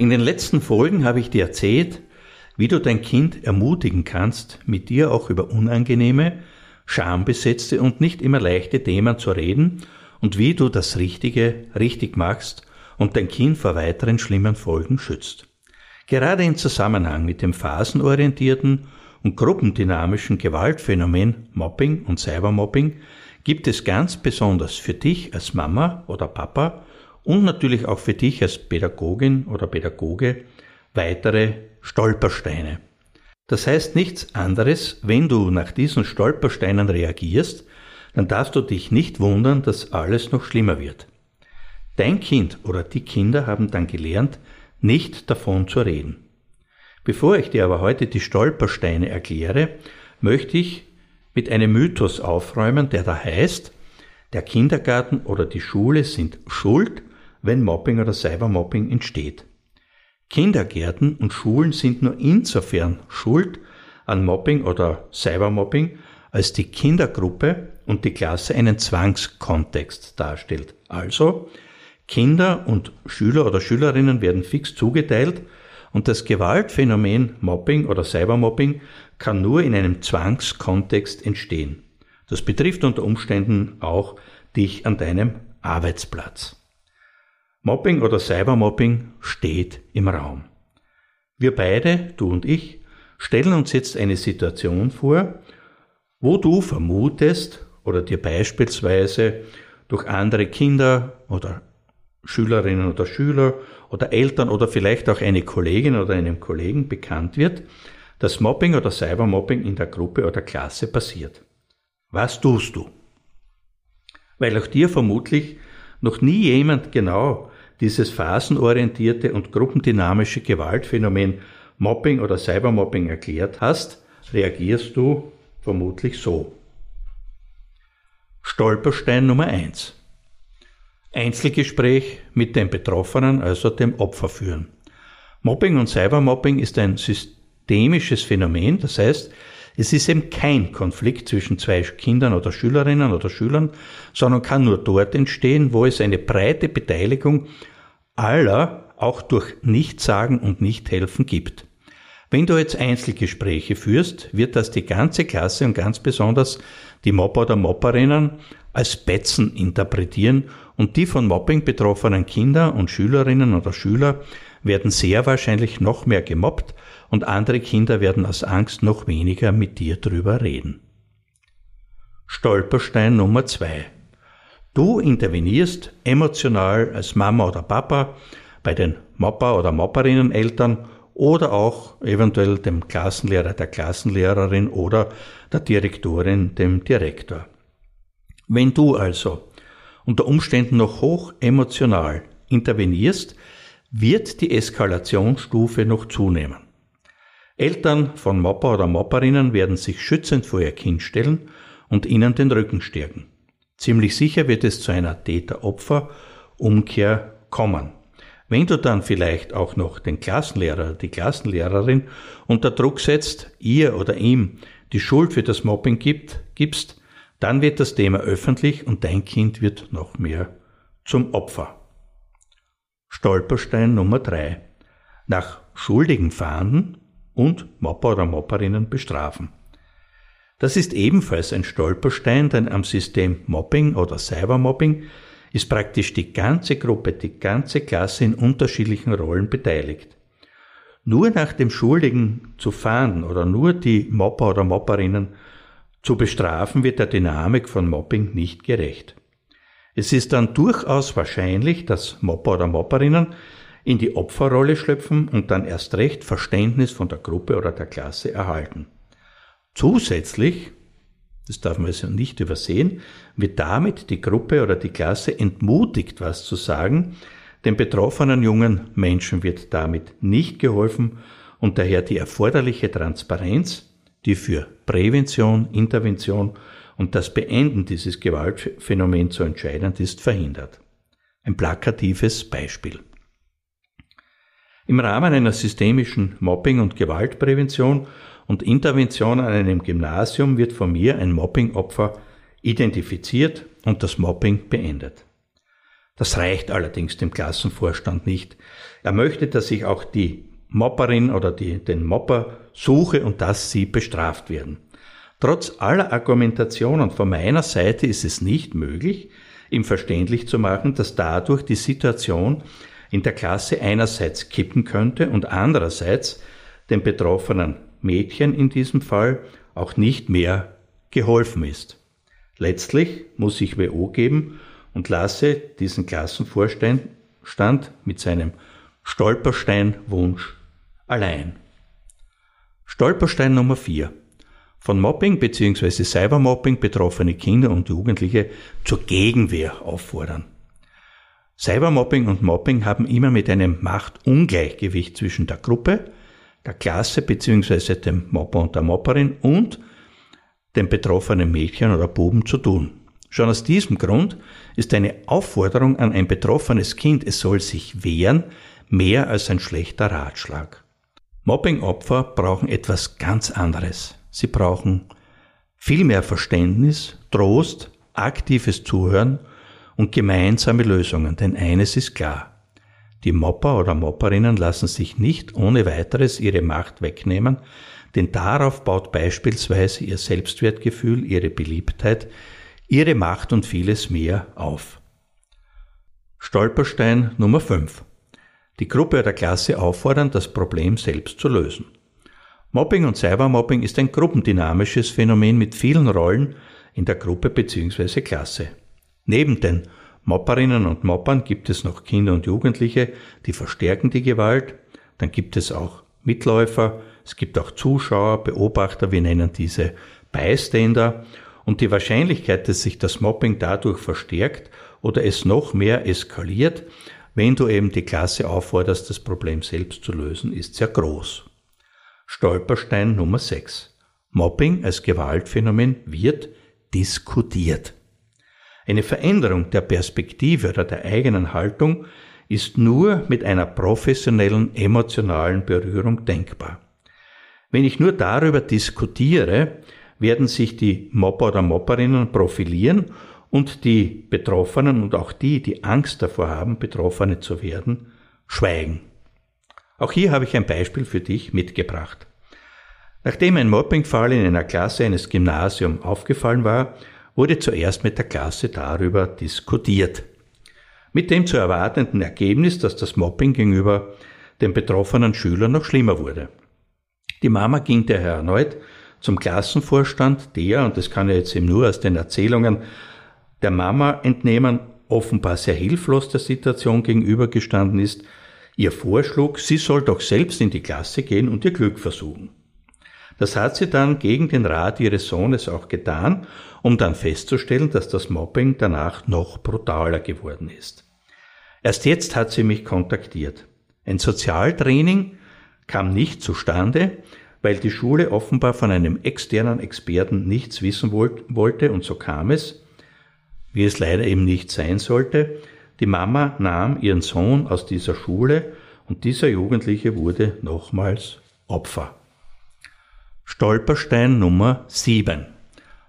In den letzten Folgen habe ich dir erzählt, wie du dein Kind ermutigen kannst, mit dir auch über unangenehme, schambesetzte und nicht immer leichte Themen zu reden und wie du das Richtige richtig machst und dein Kind vor weiteren schlimmen Folgen schützt. Gerade im Zusammenhang mit dem phasenorientierten und gruppendynamischen Gewaltphänomen Mobbing und Cybermobbing gibt es ganz besonders für dich als Mama oder Papa und natürlich auch für dich als Pädagogin oder Pädagoge weitere Stolpersteine. Das heißt nichts anderes, wenn du nach diesen Stolpersteinen reagierst, dann darfst du dich nicht wundern, dass alles noch schlimmer wird. Dein Kind oder die Kinder haben dann gelernt, nicht davon zu reden. Bevor ich dir aber heute die Stolpersteine erkläre, möchte ich mit einem Mythos aufräumen, der da heißt, der Kindergarten oder die Schule sind schuld, wenn Mobbing oder Cybermobbing entsteht. Kindergärten und Schulen sind nur insofern schuld an Mobbing oder Cybermobbing, als die Kindergruppe und die Klasse einen Zwangskontext darstellt. Also Kinder und Schüler oder Schülerinnen werden fix zugeteilt und das Gewaltphänomen Mobbing oder Cybermobbing kann nur in einem Zwangskontext entstehen. Das betrifft unter Umständen auch dich an deinem Arbeitsplatz. Mobbing oder Cybermobbing steht im Raum. Wir beide, du und ich, stellen uns jetzt eine Situation vor, wo du vermutest oder dir beispielsweise durch andere Kinder oder Schülerinnen oder Schüler oder Eltern oder vielleicht auch eine Kollegin oder einem Kollegen bekannt wird, dass Mobbing oder Cybermobbing in der Gruppe oder Klasse passiert. Was tust du? Weil auch dir vermutlich noch nie jemand genau dieses phasenorientierte und gruppendynamische Gewaltphänomen Mobbing oder Cybermobbing erklärt hast, reagierst du vermutlich so. Stolperstein Nummer eins: Einzelgespräch mit dem Betroffenen, also dem Opfer führen. Mobbing und Cybermobbing ist ein systemisches Phänomen, das heißt, es ist eben kein Konflikt zwischen zwei Kindern oder Schülerinnen oder Schülern, sondern kann nur dort entstehen, wo es eine breite Beteiligung aller auch durch Nichtsagen und Nichthelfen gibt. Wenn du jetzt Einzelgespräche führst, wird das die ganze Klasse und ganz besonders die Mobber oder Mopperinnen als Betzen interpretieren und die von Mobbing betroffenen Kinder und Schülerinnen oder Schüler werden sehr wahrscheinlich noch mehr gemobbt und andere Kinder werden aus Angst noch weniger mit dir drüber reden. Stolperstein Nummer zwei. Du intervenierst emotional als Mama oder Papa bei den Mopper oder Mopperinnen Eltern oder auch eventuell dem Klassenlehrer, der Klassenlehrerin oder der Direktorin, dem Direktor. Wenn du also unter Umständen noch hoch emotional intervenierst, wird die Eskalationsstufe noch zunehmen. Eltern von Mopper oder Mopperinnen werden sich schützend vor ihr Kind stellen und ihnen den Rücken stärken. Ziemlich sicher wird es zu einer Täter-Opfer-Umkehr kommen. Wenn du dann vielleicht auch noch den Klassenlehrer, die Klassenlehrerin unter Druck setzt, ihr oder ihm die Schuld für das Mobbing gibt, gibst, dann wird das Thema öffentlich und dein Kind wird noch mehr zum Opfer. Stolperstein Nummer drei: Nach Schuldigen fahnden und Mopper oder Mopperinnen bestrafen. Das ist ebenfalls ein Stolperstein, denn am System Mobbing oder Cybermobbing ist praktisch die ganze Gruppe, die ganze Klasse in unterschiedlichen Rollen beteiligt. Nur nach dem Schuldigen zu fahnden oder nur die Mobber oder Mobberinnen zu bestrafen, wird der Dynamik von Mobbing nicht gerecht. Es ist dann durchaus wahrscheinlich, dass Mobber oder Mobberinnen in die Opferrolle schlüpfen und dann erst recht Verständnis von der Gruppe oder der Klasse erhalten. Zusätzlich das darf man also nicht übersehen, wird damit die Gruppe oder die Klasse entmutigt, was zu sagen, den betroffenen jungen Menschen wird damit nicht geholfen und daher die erforderliche Transparenz, die für Prävention, Intervention und das Beenden dieses Gewaltphänomens so entscheidend ist, verhindert. Ein plakatives Beispiel. Im Rahmen einer systemischen Mobbing- und Gewaltprävention und Intervention an einem Gymnasium wird von mir ein Mobbingopfer identifiziert und das Mobbing beendet. Das reicht allerdings dem Klassenvorstand nicht. Er möchte, dass ich auch die Mopperin oder die, den Mopper suche und dass sie bestraft werden. Trotz aller Argumentationen von meiner Seite ist es nicht möglich, ihm verständlich zu machen, dass dadurch die Situation in der Klasse einerseits kippen könnte und andererseits den betroffenen Mädchen in diesem Fall auch nicht mehr geholfen ist. Letztlich muss ich WO geben und lasse diesen Klassenvorstand mit seinem Stolpersteinwunsch allein. Stolperstein Nummer 4. Von Mobbing bzw. Cybermobbing betroffene Kinder und Jugendliche zur Gegenwehr auffordern. Cybermobbing und Mobbing haben immer mit einem Machtungleichgewicht zwischen der Gruppe, der Klasse bzw. dem Mobber und der Mobberin und dem betroffenen Mädchen oder Buben zu tun. Schon aus diesem Grund ist eine Aufforderung an ein betroffenes Kind, es soll sich wehren, mehr als ein schlechter Ratschlag. Mobbingopfer brauchen etwas ganz anderes. Sie brauchen viel mehr Verständnis, Trost, aktives Zuhören und gemeinsame Lösungen, denn eines ist klar. Die Mopper oder Mopperinnen lassen sich nicht ohne weiteres ihre Macht wegnehmen, denn darauf baut beispielsweise ihr Selbstwertgefühl, ihre Beliebtheit, ihre Macht und vieles mehr auf. Stolperstein Nummer 5. Die Gruppe oder Klasse auffordern, das Problem selbst zu lösen. Mobbing und Cybermobbing ist ein gruppendynamisches Phänomen mit vielen Rollen in der Gruppe bzw. Klasse. Neben den Mopperinnen und Moppern gibt es noch Kinder und Jugendliche, die verstärken die Gewalt. Dann gibt es auch Mitläufer, es gibt auch Zuschauer, Beobachter, wir nennen diese Bystander. Und die Wahrscheinlichkeit, dass sich das Mobbing dadurch verstärkt oder es noch mehr eskaliert, wenn du eben die Klasse aufforderst, das Problem selbst zu lösen, ist sehr groß. Stolperstein Nummer 6. Mobbing als Gewaltphänomen wird diskutiert. Eine Veränderung der Perspektive oder der eigenen Haltung ist nur mit einer professionellen emotionalen Berührung denkbar. Wenn ich nur darüber diskutiere, werden sich die Mobber oder Mobberinnen profilieren und die Betroffenen und auch die, die Angst davor haben, Betroffene zu werden, schweigen. Auch hier habe ich ein Beispiel für dich mitgebracht. Nachdem ein Mobbingfall in einer Klasse eines Gymnasiums aufgefallen war, wurde zuerst mit der Klasse darüber diskutiert. Mit dem zu erwartenden Ergebnis, dass das Mobbing gegenüber den betroffenen Schülern noch schlimmer wurde. Die Mama ging daher erneut zum Klassenvorstand, der, und das kann ich jetzt eben nur aus den Erzählungen der Mama entnehmen, offenbar sehr hilflos der Situation gegenübergestanden ist, ihr vorschlug, sie soll doch selbst in die Klasse gehen und ihr Glück versuchen. Das hat sie dann gegen den Rat ihres Sohnes auch getan, um dann festzustellen, dass das Mobbing danach noch brutaler geworden ist. Erst jetzt hat sie mich kontaktiert. Ein Sozialtraining kam nicht zustande, weil die Schule offenbar von einem externen Experten nichts wissen wollte und so kam es, wie es leider eben nicht sein sollte. Die Mama nahm ihren Sohn aus dieser Schule und dieser Jugendliche wurde nochmals Opfer. Stolperstein Nummer 7.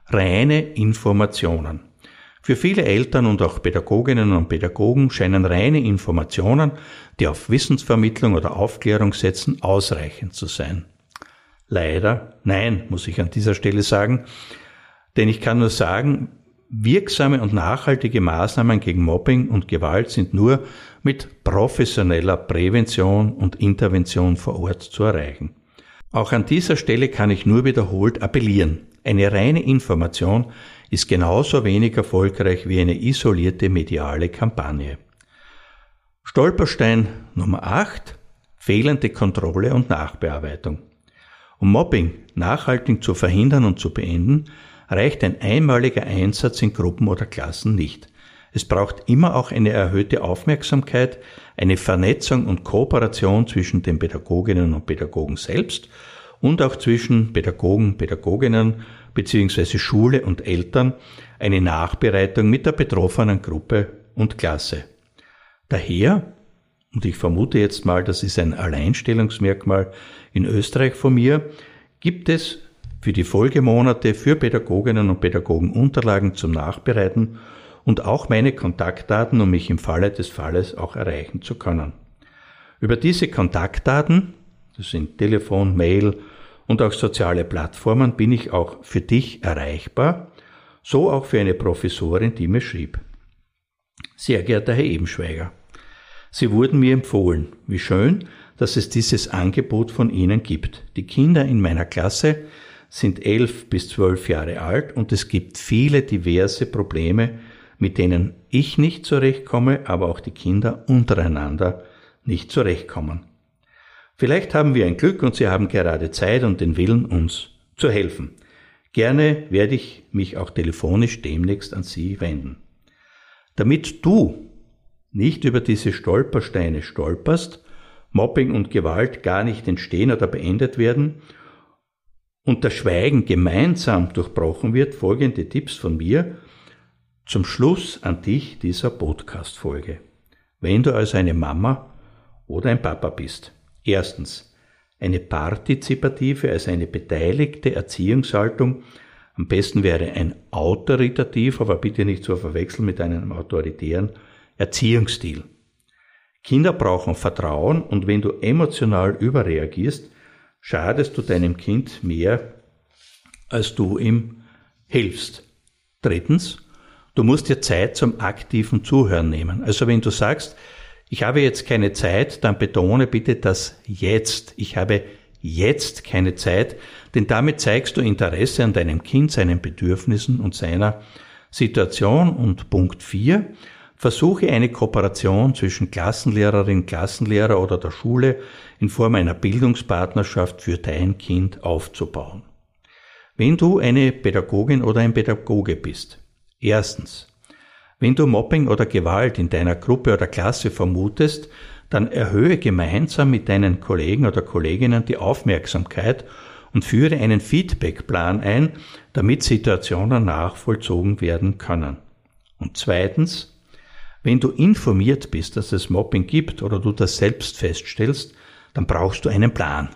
Reine Informationen. Für viele Eltern und auch Pädagoginnen und Pädagogen scheinen reine Informationen, die auf Wissensvermittlung oder Aufklärung setzen, ausreichend zu sein. Leider nein, muss ich an dieser Stelle sagen. Denn ich kann nur sagen, wirksame und nachhaltige Maßnahmen gegen Mobbing und Gewalt sind nur mit professioneller Prävention und Intervention vor Ort zu erreichen. Auch an dieser Stelle kann ich nur wiederholt appellieren. Eine reine Information ist genauso wenig erfolgreich wie eine isolierte mediale Kampagne. Stolperstein Nummer 8. Fehlende Kontrolle und Nachbearbeitung. Um Mobbing nachhaltig zu verhindern und zu beenden, reicht ein einmaliger Einsatz in Gruppen oder Klassen nicht. Es braucht immer auch eine erhöhte Aufmerksamkeit, eine Vernetzung und Kooperation zwischen den Pädagoginnen und Pädagogen selbst und auch zwischen Pädagogen, Pädagoginnen bzw. Schule und Eltern, eine Nachbereitung mit der betroffenen Gruppe und Klasse. Daher, und ich vermute jetzt mal, das ist ein Alleinstellungsmerkmal in Österreich von mir, gibt es für die Folgemonate für Pädagoginnen und Pädagogen Unterlagen zum Nachbereiten und auch meine Kontaktdaten, um mich im Falle des Falles auch erreichen zu können. Über diese Kontaktdaten, das sind Telefon, Mail und auch soziale Plattformen, bin ich auch für dich erreichbar, so auch für eine Professorin, die mir schrieb. Sehr geehrter Herr Ebenschweiger, Sie wurden mir empfohlen. Wie schön, dass es dieses Angebot von Ihnen gibt. Die Kinder in meiner Klasse sind elf bis zwölf Jahre alt und es gibt viele diverse Probleme, mit denen ich nicht zurechtkomme, aber auch die Kinder untereinander nicht zurechtkommen. Vielleicht haben wir ein Glück und Sie haben gerade Zeit und den Willen, uns zu helfen. Gerne werde ich mich auch telefonisch demnächst an Sie wenden. Damit du nicht über diese Stolpersteine stolperst, Mobbing und Gewalt gar nicht entstehen oder beendet werden und das Schweigen gemeinsam durchbrochen wird, folgende Tipps von mir zum Schluss an dich dieser Podcast-Folge. Wenn du also eine Mama oder ein Papa bist. Erstens, eine partizipative, also eine beteiligte Erziehungshaltung. Am besten wäre ein autoritativ, aber bitte nicht zu verwechseln mit einem autoritären Erziehungsstil. Kinder brauchen Vertrauen und wenn du emotional überreagierst, schadest du deinem Kind mehr, als du ihm hilfst. Drittens, du musst dir Zeit zum aktiven Zuhören nehmen. Also wenn du sagst, ich habe jetzt keine Zeit, dann betone bitte das jetzt. Ich habe jetzt keine Zeit, denn damit zeigst du Interesse an deinem Kind, seinen Bedürfnissen und seiner Situation. Und Punkt vier Versuche eine Kooperation zwischen Klassenlehrerin, Klassenlehrer oder der Schule in Form einer Bildungspartnerschaft für dein Kind aufzubauen. Wenn du eine Pädagogin oder ein Pädagoge bist, erstens, wenn du Mobbing oder Gewalt in deiner Gruppe oder Klasse vermutest, dann erhöhe gemeinsam mit deinen Kollegen oder Kolleginnen die Aufmerksamkeit und führe einen Feedbackplan ein, damit Situationen nachvollzogen werden können. Und zweitens, wenn du informiert bist, dass es Mobbing gibt oder du das selbst feststellst, dann brauchst du einen Plan.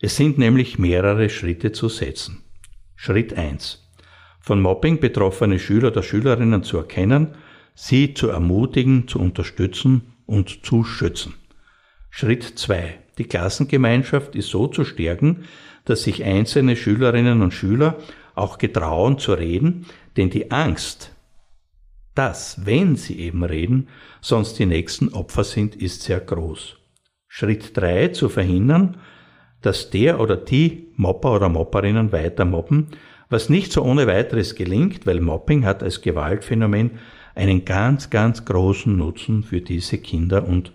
Es sind nämlich mehrere Schritte zu setzen. Schritt eins: Von Mobbing betroffene Schüler oder Schülerinnen zu erkennen, sie zu ermutigen, zu unterstützen und zu schützen. Schritt zwei: Die Klassengemeinschaft ist so zu stärken, dass sich einzelne Schülerinnen und Schüler auch getrauen zu reden, denn die Angst, dass, wenn sie eben reden, sonst die nächsten Opfer sind, ist sehr groß. Schritt drei zu verhindern, dass der oder die Mopper oder Mopperinnen weiter mobben, was nicht so ohne weiteres gelingt, weil Mobbing hat als Gewaltphänomen einen ganz, ganz großen Nutzen für diese Kinder und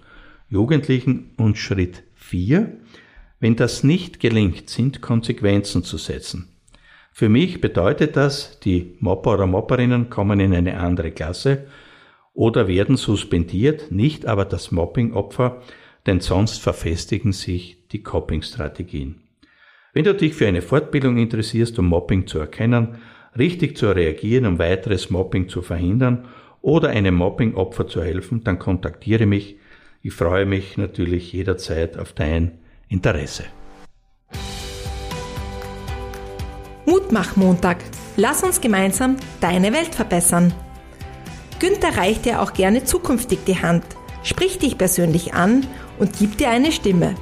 Jugendlichen. Und Schritt vier, wenn das nicht gelingt, sind Konsequenzen zu setzen. Für mich bedeutet das, die Mopper oder Mopperinnen kommen in eine andere Klasse oder werden suspendiert, nicht aber das Mobbing-Opfer, denn sonst verfestigen sich die Coping-Strategien. Wenn du dich für eine Fortbildung interessierst, um Mobbing zu erkennen, richtig zu reagieren, um weiteres Mobbing zu verhindern oder einem Mobbing-Opfer zu helfen, dann kontaktiere mich. Ich freue mich natürlich jederzeit auf dein Interesse. Mutmach-Montag. Lass uns gemeinsam deine Welt verbessern. Günther reicht dir auch gerne zukünftig die Hand, spricht dich persönlich an und gibt dir eine Stimme.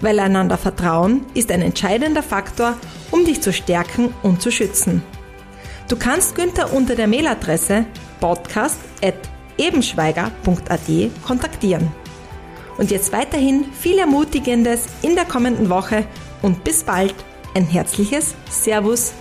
Weil einander Vertrauen ist ein entscheidender Faktor, um dich zu stärken und zu schützen. Du kannst Günther unter der Mailadresse podcast.ebenschweiger.at kontaktieren. Und jetzt weiterhin viel Ermutigendes in der kommenden Woche und bis bald ein herzliches Servus